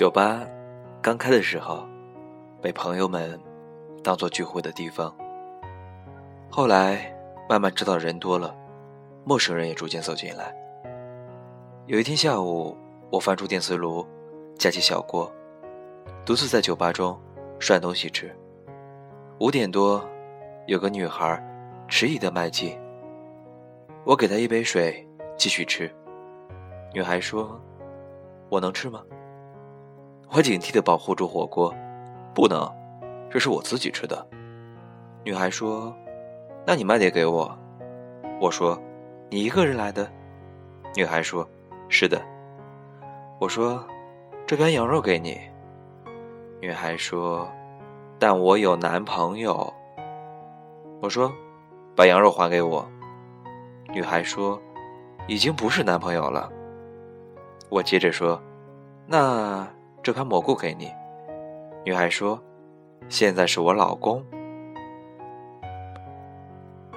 酒吧刚开的时候，被朋友们当做聚会的地方。后来慢慢知道人多了，陌生人也逐渐走进来。有一天下午，我翻出电磁炉，架起小锅，独自在酒吧中涮东西吃。五点多，有个女孩迟疑的迈进，我给她一杯水，继续吃。女孩说：“我能吃吗？”我警惕地保护住火锅，不能，这是我自己吃的。女孩说：“那你卖点给我。”我说：“你一个人来的？”女孩说：“是的。”我说：“这边羊肉给你。”女孩说：“但我有男朋友。”我说：“把羊肉还给我。”女孩说：“已经不是男朋友了。”我接着说：“那……”这盘蘑菇给你，女孩说：“现在是我老公。”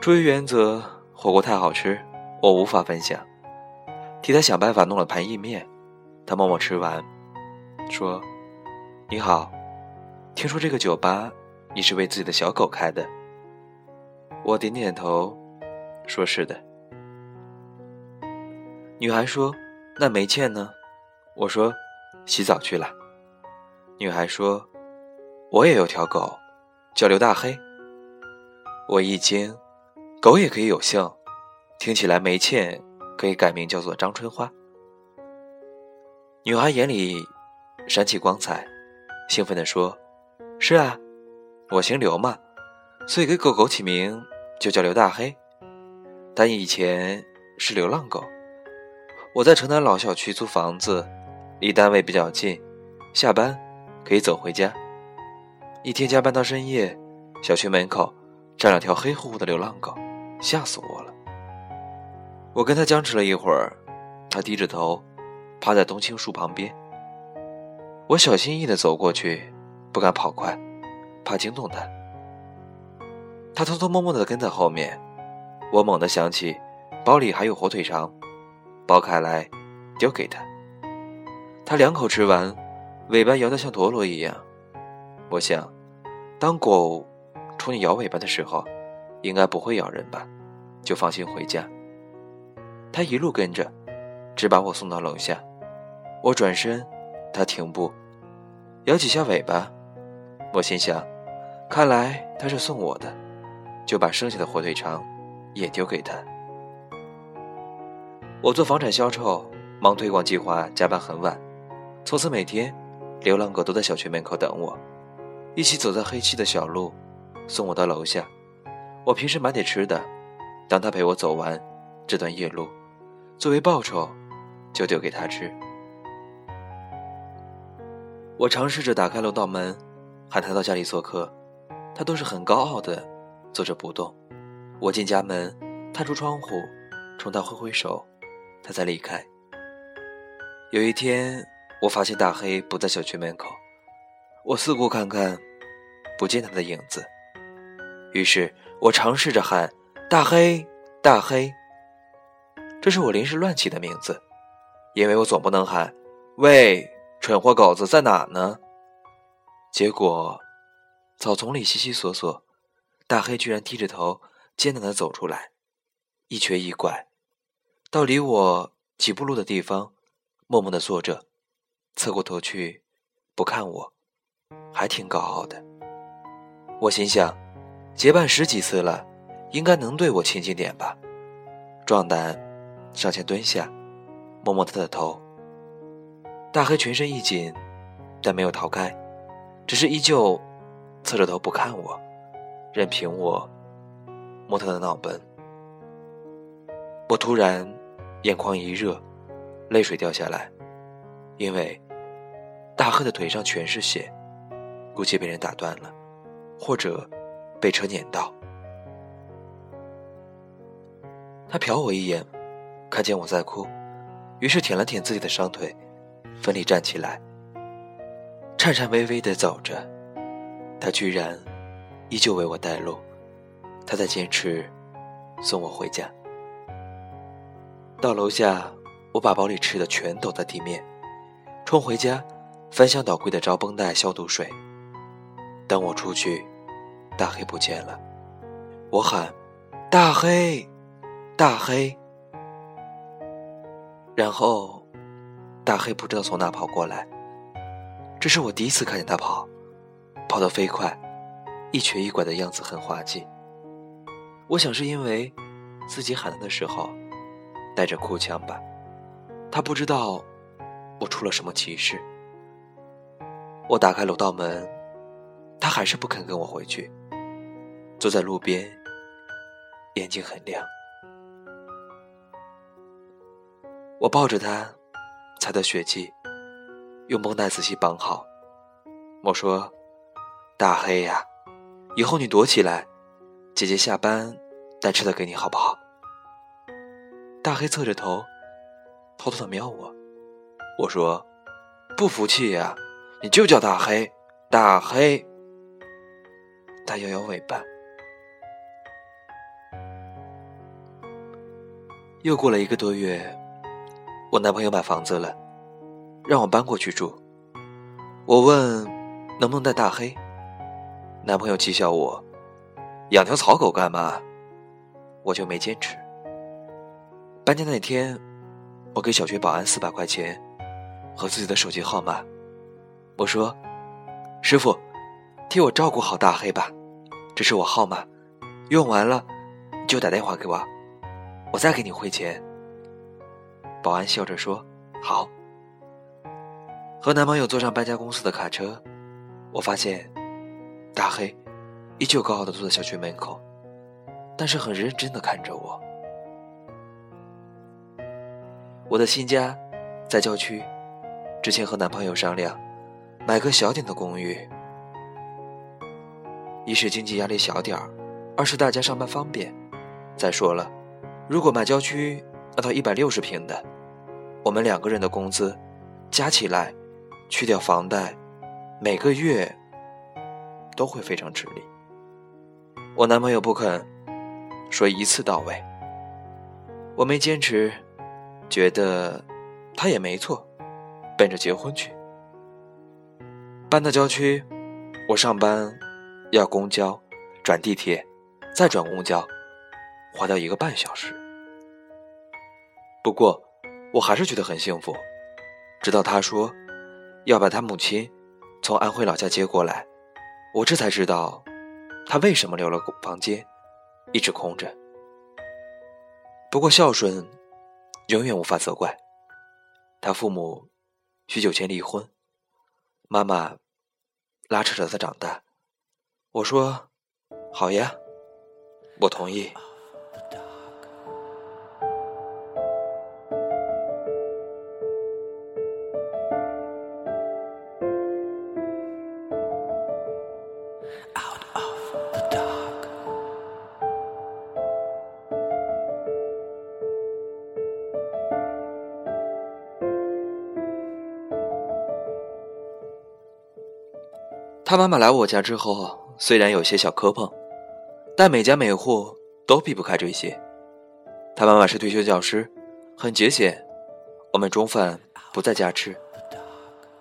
出于原则，火锅太好吃，我无法分享，替他想办法弄了盘意面。他默默吃完，说：“你好，听说这个酒吧你是为自己的小狗开的？”我点点头，说是的。女孩说：“那梅倩呢？”我说。洗澡去了。女孩说：“我也有条狗，叫刘大黑。”我一惊，狗也可以有姓，听起来梅倩可以改名叫做张春花。女孩眼里闪起光彩，兴奋地说：“是啊，我姓刘嘛，所以给狗狗起名就叫刘大黑。但以前是流浪狗，我在城南老小区租房子。”离单位比较近，下班可以走回家。一天加班到深夜，小区门口站两条黑乎乎的流浪狗，吓死我了。我跟他僵持了一会儿，他低着头，趴在冬青树旁边。我小心翼翼地走过去，不敢跑快，怕惊动他。他偷偷摸摸地跟在后面。我猛地想起包里还有火腿肠，剥开来丢给他。他两口吃完，尾巴摇得像陀螺一样。我想，当狗冲你摇尾巴的时候，应该不会咬人吧？就放心回家。他一路跟着，只把我送到楼下。我转身，他停步，摇几下尾巴。我心想，看来他是送我的，就把剩下的火腿肠也丢给他。我做房产销售，忙推广计划，加班很晚。从此每天，流浪狗都在小区门口等我，一起走在黑漆的小路，送我到楼下。我平时买点吃的，当他陪我走完这段夜路，作为报酬，就丢给他吃。我尝试着打开楼道门，喊他到家里做客，他都是很高傲的坐着不动。我进家门，探出窗户，冲他挥挥手，他才离开。有一天。我发现大黑不在小区门口，我四顾看看，不见他的影子。于是我尝试着喊：“大黑，大黑。”这是我临时乱起的名字，因为我总不能喊：“喂，蠢货狗子在哪呢？”结果，草丛里悉悉索索，大黑居然低着头，艰难地走出来，一瘸一拐，到离我几步路的地方，默默地坐着。侧过头去，不看我，还挺高傲的。我心想，结伴十几次了，应该能对我亲近点吧。壮胆，上前蹲下，摸摸他的头。大黑全身一紧，但没有逃开，只是依旧侧着头不看我，任凭我摸他的脑门。我突然眼眶一热，泪水掉下来，因为。大赫的腿上全是血，估计被人打断了，或者被车碾到。他瞟我一眼，看见我在哭，于是舔了舔自己的伤腿，奋力站起来，颤颤巍巍地走着。他居然依旧为我带路，他在坚持送我回家。到楼下，我把包里吃的全抖在地面，冲回家。翻箱倒柜的找绷带、消毒水。等我出去，大黑不见了。我喊：“大黑，大黑！”然后，大黑不知道从哪跑过来。这是我第一次看见他跑，跑得飞快，一瘸一拐的样子很滑稽。我想是因为自己喊他的时候带着哭腔吧。他不知道我出了什么奇事。我打开楼道门，他还是不肯跟我回去，坐在路边，眼睛很亮。我抱着他，擦掉血迹，用绷带仔细绑好。我说：“大黑呀，以后你躲起来，姐姐下班带吃的给你，好不好？”大黑侧着头，偷偷的瞄我。我说：“不服气呀，你就叫大黑，大黑。”他摇摇尾巴。又过了一个多月。我男朋友买房子了，让我搬过去住。我问能不能带大黑，男朋友讥笑我：“养条草狗干嘛？”我就没坚持。搬家那天，我给小区保安四百块钱和自己的手机号码，我说：“师傅，替我照顾好大黑吧，这是我号码，用完了就打电话给我，我再给你汇钱。”保安笑着说：“好。”和男朋友坐上搬家公司的卡车，我发现大黑依旧高傲的坐在小区门口，但是很认真的看着我。我的新家在郊区，之前和男朋友商量买个小点的公寓，一是经济压力小点儿，二是大家上班方便。再说了，如果买郊区，那套一百六十平的。我们两个人的工资加起来，去掉房贷，每个月都会非常吃力。我男朋友不肯，说一次到位。我没坚持，觉得他也没错，奔着结婚去。搬到郊区，我上班要公交，转地铁，再转公交，花掉一个半小时。不过。我还是觉得很幸福，直到他说要把他母亲从安徽老家接过来，我这才知道他为什么留了房间一直空着。不过孝顺永远无法责怪。他父母许久前离婚，妈妈拉扯着他长大。我说好呀，我同意。他妈妈来我家之后，虽然有些小磕碰，但每家每户都避不开这些。他妈妈是退休教师，很节俭，我们中饭不在家吃，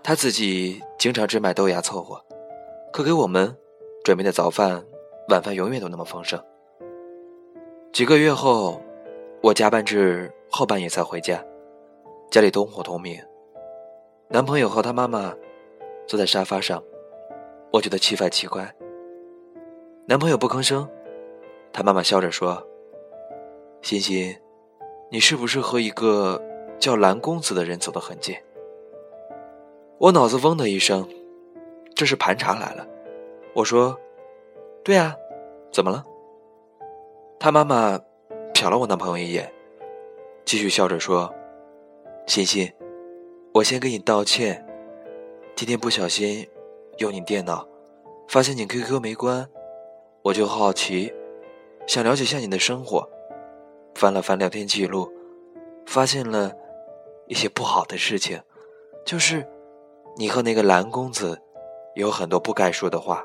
他自己经常只买豆芽凑合，可给我们准备的早饭、晚饭永远都那么丰盛。几个月后，我加班至后半夜才回家，家里灯火通明，男朋友和他妈妈坐在沙发上。我觉得奇怪奇怪，男朋友不吭声，他妈妈笑着说：“欣欣，你是不是和一个叫蓝公子的人走得很近？”我脑子嗡的一声，这是盘查来了。我说：“对啊，怎么了？”他妈妈瞟了我男朋友一眼，继续笑着说：“欣欣，我先给你道歉，今天不小心。”用你电脑，发现你 QQ 没关，我就好奇，想了解下你的生活，翻了翻聊天记录，发现了一些不好的事情，就是你和那个蓝公子有很多不该说的话。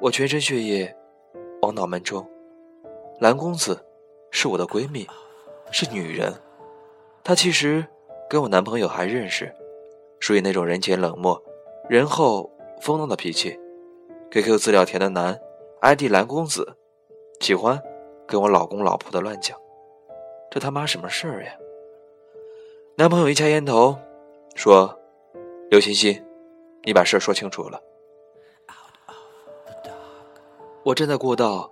我全身血液往脑门冲，蓝公子是我的闺蜜，是女人，她其实跟我男朋友还认识。属于那种人前冷漠、人后风浪的脾气。QQ 资料填的男，ID 蓝公子，喜欢跟我老公老婆的乱讲，这他妈什么事儿呀？男朋友一掐烟头，说：“刘欣欣，你把事儿说清楚了。”我站在过道，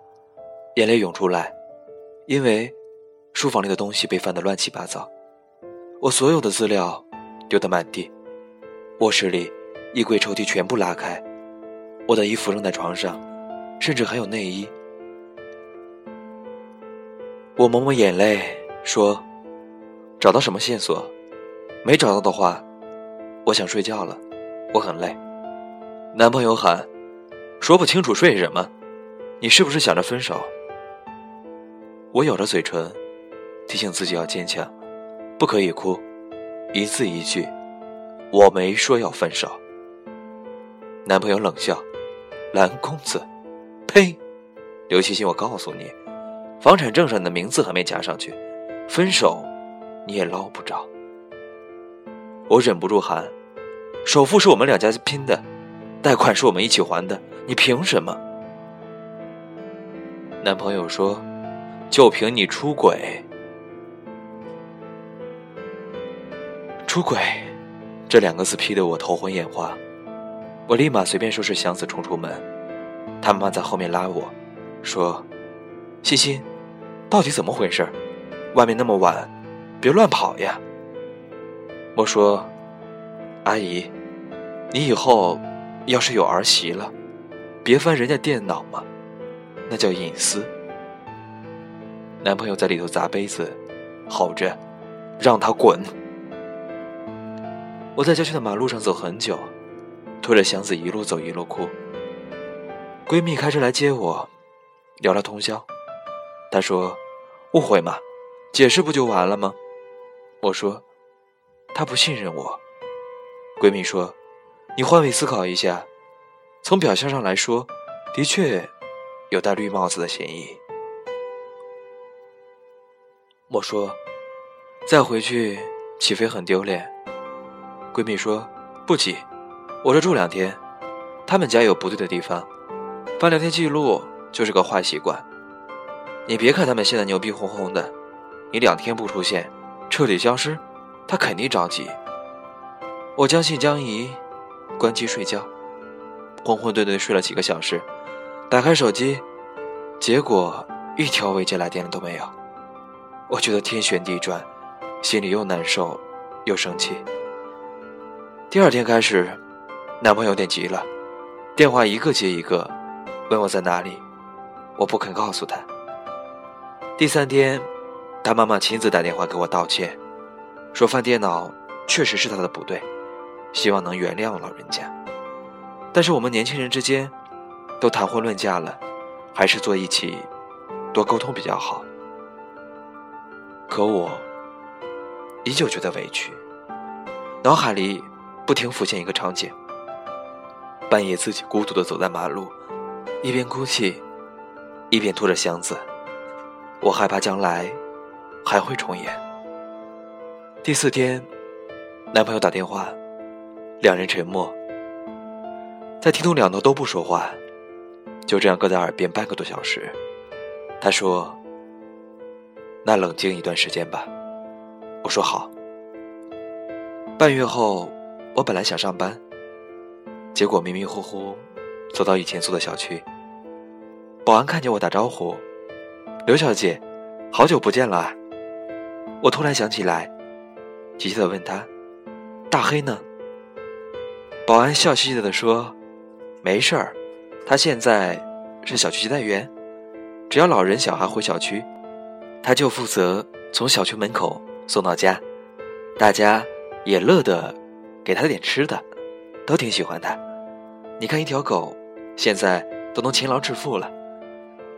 眼泪涌出来，因为书房里的东西被翻得乱七八糟，我所有的资料丢得满地，卧室里衣柜抽屉全部拉开，我的衣服扔在床上，甚至还有内衣。我抹抹眼泪，说：“找到什么线索？没找到的话，我想睡觉了，我很累。”男朋友喊：“说不清楚睡什么？”你是不是想着分手？我咬着嘴唇，提醒自己要坚强，不可以哭，一字一句，我没说要分手。男朋友冷笑：“蓝公子，呸！刘欣欣，我告诉你，房产证上的名字还没加上去，分手你也捞不着。”我忍不住喊：“首付是我们两家拼的，贷款是我们一起还的，你凭什么？”男朋友说：“就凭你出轨，出轨，这两个字批得我头昏眼花。我立马随便收拾箱子冲出门，他妈在后面拉我，说：‘欣欣，到底怎么回事？外面那么晚，别乱跑呀。’我说：‘阿姨，你以后要是有儿媳了，别翻人家电脑嘛。’”那叫隐私。男朋友在里头砸杯子，吼着：“让他滚！”我在郊区的马路上走很久，拖着箱子一路走一路哭。闺蜜开车来接我，聊了通宵。她说：“误会嘛，解释不就完了吗？”我说：“她不信任我。”闺蜜说：“你换位思考一下，从表象上来说，的确。”有戴绿帽子的嫌疑。我说：“再回去岂非很丢脸。”闺蜜说：“不急，我这住两天。他们家有不对的地方，翻聊天记录就是个坏习惯。你别看他们现在牛逼哄哄的，你两天不出现，彻底消失，他肯定着急。”我将信将疑，关机睡觉，混混沌沌睡了几个小时。打开手机，结果一条未接来电都没有。我觉得天旋地转，心里又难受又生气。第二天开始，男朋友有点急了，电话一个接一个，问我在哪里，我不肯告诉他。第三天，他妈妈亲自打电话给我道歉，说翻电脑确实是他的不对，希望能原谅老人家。但是我们年轻人之间。都谈婚论嫁了，还是坐一起多沟通比较好。可我依旧觉得委屈，脑海里不停浮现一个场景：半夜自己孤独的走在马路，一边哭泣，一边拖着箱子。我害怕将来还会重演。第四天，男朋友打电话，两人沉默，在听筒两头都不说话。就这样搁在耳边半个多小时，他说：“那冷静一段时间吧。”我说：“好。”半月后，我本来想上班，结果迷迷糊糊走到以前租的小区，保安看见我打招呼：“刘小姐，好久不见了。”我突然想起来，急切的问他：“大黑呢？”保安笑嘻嘻的说：“没事儿。”他现在是小区接待员，只要老人小孩回小区，他就负责从小区门口送到家。大家也乐得给他点吃的，都挺喜欢他。你看，一条狗现在都能勤劳致富了。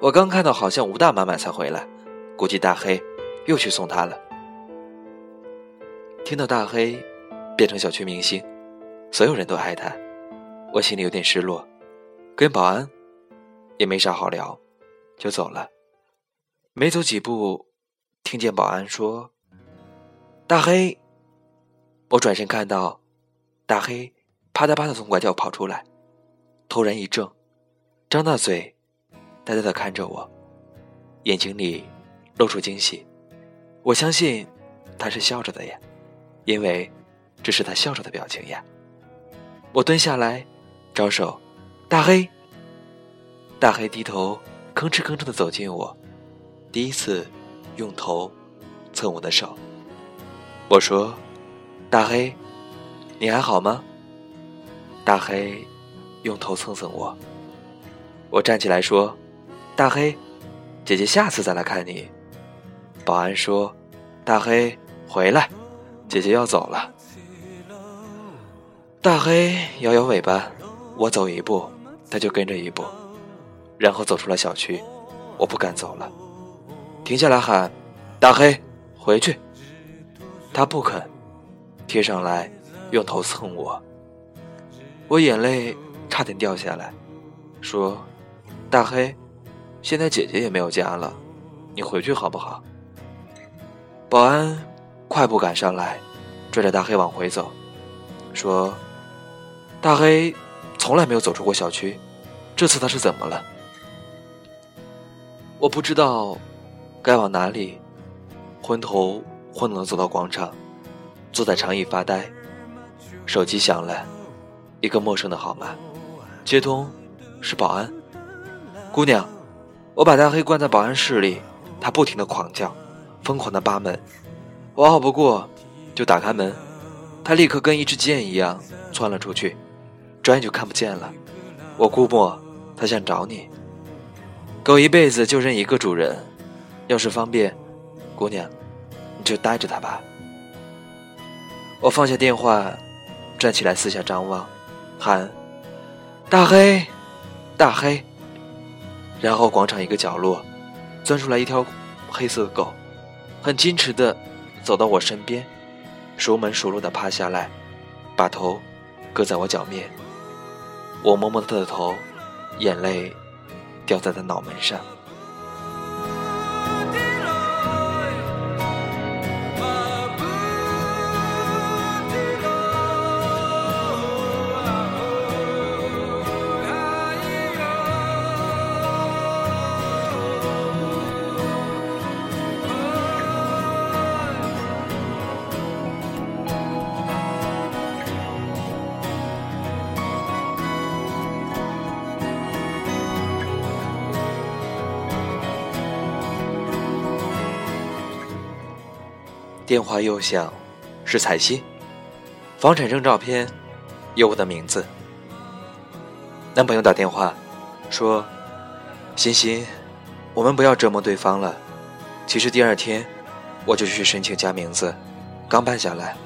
我刚看到，好像吴大妈妈才回来，估计大黑又去送他了。听到大黑变成小区明星，所有人都爱他，我心里有点失落。跟保安也没啥好聊，就走了。没走几步，听见保安说：“大黑。”我转身看到，大黑啪嗒啪嗒从拐角跑出来，突然一怔，张大嘴，呆呆的看着我，眼睛里露出惊喜。我相信他是笑着的呀，因为这是他笑着的表情呀。我蹲下来，招手，大黑。大黑低头，吭哧吭哧的走近我，第一次用头蹭我的手。我说：“大黑，你还好吗？”大黑用头蹭蹭我。我站起来说：“大黑，姐姐下次再来看你。”保安说：“大黑，回来，姐姐要走了。”大黑摇摇尾巴，我走一步，他就跟着一步。然后走出了小区，我不敢走了，停下来喊：“大黑，回去！”他不肯，贴上来，用头蹭我。我眼泪差点掉下来，说：“大黑，现在姐姐也没有家了，你回去好不好？”保安快步赶上来，拽着大黑往回走，说：“大黑从来没有走出过小区，这次他是怎么了？”我不知道该往哪里，昏头昏脑走到广场，坐在长椅发呆。手机响了，一个陌生的号码，接通，是保安。姑娘，我把大黑关在保安室里，他不停的狂叫，疯狂的扒门。我拗不过，就打开门，他立刻跟一支箭一样窜了出去，转眼就看不见了。我估摸他想找你。狗一辈子就认一个主人，要是方便，姑娘，你就带着它吧。我放下电话，站起来四下张望，喊：“大黑，大黑！”然后广场一个角落，钻出来一条黑色的狗，很矜持的走到我身边，熟门熟路的趴下来，把头搁在我脚面。我摸摸它的头，眼泪。掉在他脑门上。电话又响，是彩西，房产证照片，有我的名字。男朋友打电话说：“欣欣，我们不要折磨对方了。其实第二天我就去申请加名字，刚办下来。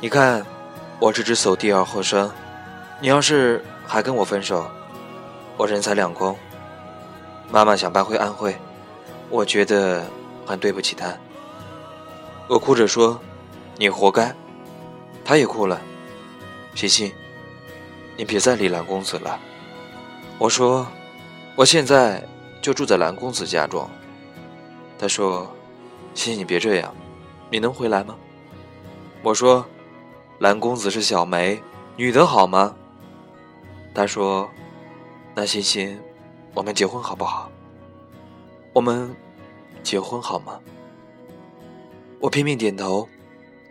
你看，我这只手第二后生，你要是还跟我分手，我人财两空。妈妈想搬回安徽，我觉得很对不起她。”我哭着说：“你活该。”他也哭了。欣欣，你别再理蓝公子了。我说：“我现在就住在蓝公子家中。”他说：“欣欣，你别这样，你能回来吗？”我说：“蓝公子是小梅，女的好吗？”他说：“那欣欣，我们结婚好不好？我们结婚好吗？”我拼命点头，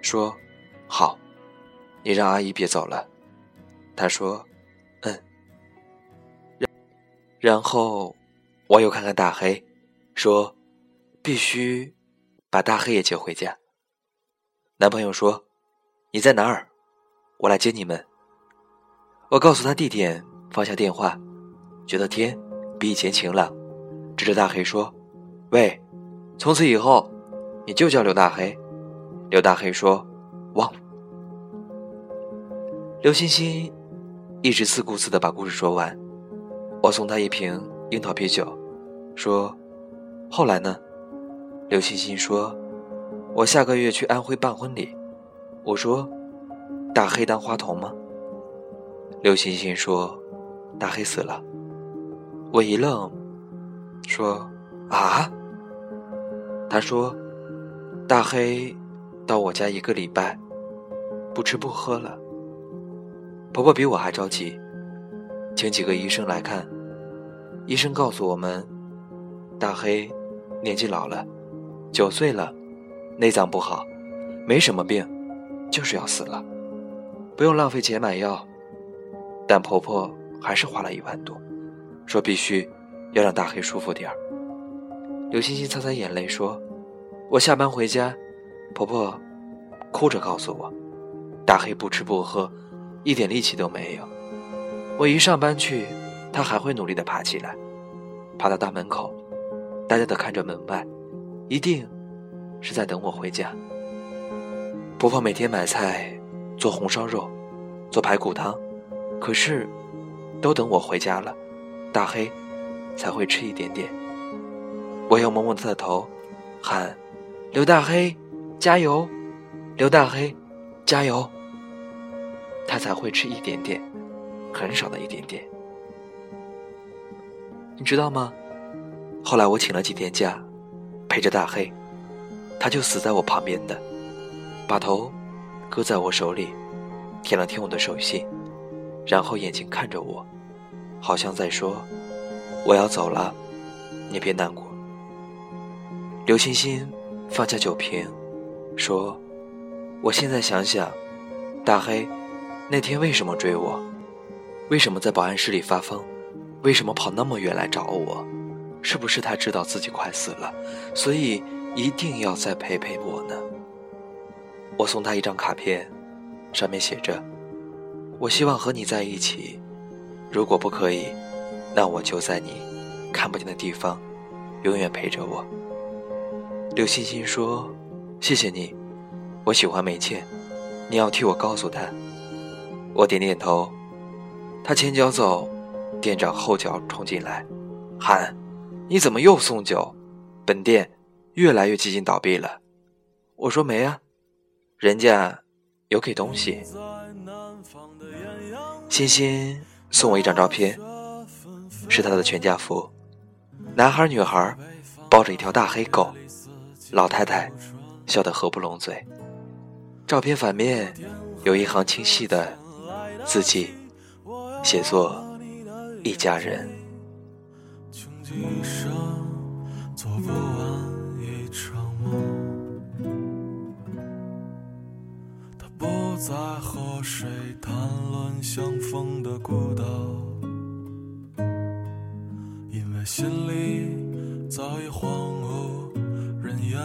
说：“好，你让阿姨别走了。”他说：“嗯。”然然后我又看看大黑，说：“必须把大黑也接回家。”男朋友说：“你在哪儿？我来接你们。”我告诉他地点，放下电话，觉得天比以前晴朗，指着大黑说：“喂，从此以后。”你就叫刘大黑，刘大黑说：“忘了。”刘欣欣一直自顾自的把故事说完。我送他一瓶樱桃啤酒，说：“后来呢？”刘欣欣说：“我下个月去安徽办婚礼。”我说：“大黑当花童吗？”刘欣欣说：“大黑死了。”我一愣，说：“啊？”他说。大黑到我家一个礼拜，不吃不喝了，婆婆比我还着急，请几个医生来看。医生告诉我们，大黑年纪老了，九岁了，内脏不好，没什么病，就是要死了，不用浪费钱买药。但婆婆还是花了一万多，说必须要让大黑舒服点儿。刘星星擦擦眼泪说：“我下班回家，婆婆哭着告诉我，大黑不吃不喝。”一点力气都没有。我一上班去，他还会努力的爬起来，爬到大门口，呆呆的看着门外，一定是在等我回家。婆婆每天买菜，做红烧肉，做排骨汤，可是都等我回家了，大黑才会吃一点点。我要摸摸他的头，喊：“刘大黑，加油！刘大黑，加油！”他才会吃一点点，很少的一点点。你知道吗？后来我请了几天假，陪着大黑，他就死在我旁边的，把头搁在我手里，舔了舔我的手心，然后眼睛看着我，好像在说：“我要走了，你别难过。”刘欣欣放下酒瓶，说：“我现在想想，大黑。”那天为什么追我？为什么在保安室里发疯？为什么跑那么远来找我？是不是他知道自己快死了，所以一定要再陪陪我呢？我送他一张卡片，上面写着：“我希望和你在一起，如果不可以，那我就在你看不见的地方，永远陪着我。”刘欣欣说：“谢谢你，我喜欢梅倩，你要替我告诉她。”我点点头，他前脚走，店长后脚冲进来，喊：“你怎么又送酒？本店越来越接近倒闭了。”我说：“没啊，人家有给东西。”欣欣送我一张照片，是他的全家福，男孩女孩抱着一条大黑狗，老太太笑得合不拢嘴。照片反面有一行清晰的。自己写作一家人。做不完一场梦他不再和谁谈论相逢的孤岛，因为心里早已荒无人烟。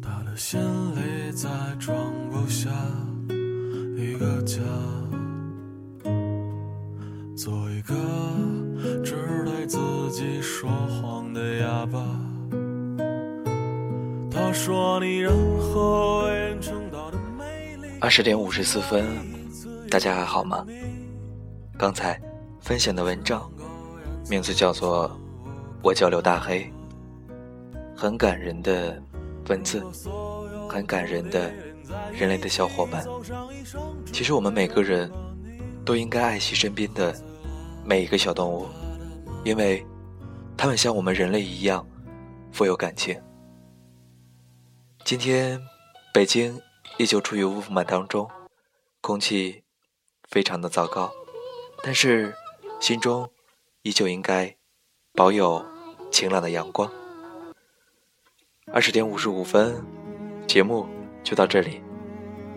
他的心里再装不下。一个家，做一个只对自己说谎的哑巴。他说你任何为人称道的美丽。二十点五十四分，大家还好吗？刚才分享的文章名字叫做《我叫刘大黑》，很感人的文字，很感人的。人类的小伙伴，其实我们每个人都应该爱惜身边的每一个小动物，因为它们像我们人类一样富有感情。今天北京依旧处于雾霾当中，空气非常的糟糕，但是心中依旧应该保有晴朗的阳光。二十点五十五分，节目就到这里。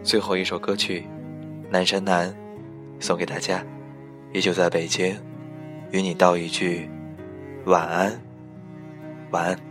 最后一首歌曲《南山南》，送给大家。依旧在北京，与你道一句晚安，晚安。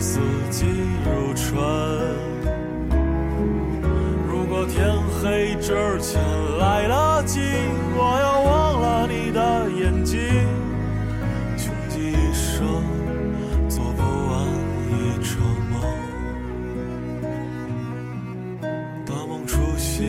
四季如春。如果天黑之前来得及，我要忘了你的眼睛，穷极一生做不完一场梦，大梦初醒，